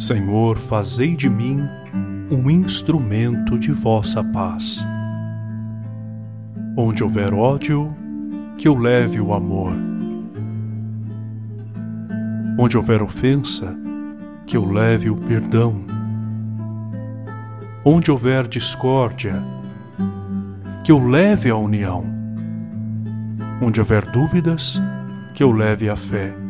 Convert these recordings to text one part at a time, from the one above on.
Senhor, fazei de mim um instrumento de vossa paz. Onde houver ódio, que eu leve o amor. Onde houver ofensa, que eu leve o perdão. Onde houver discórdia, que eu leve a união. Onde houver dúvidas, que eu leve a fé.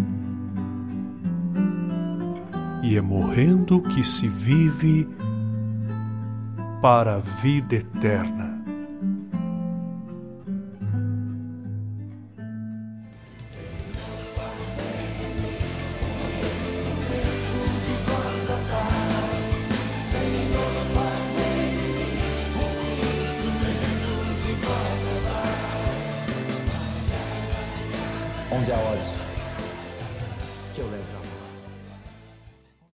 e é morrendo que se vive para a vida eterna. onde há ódio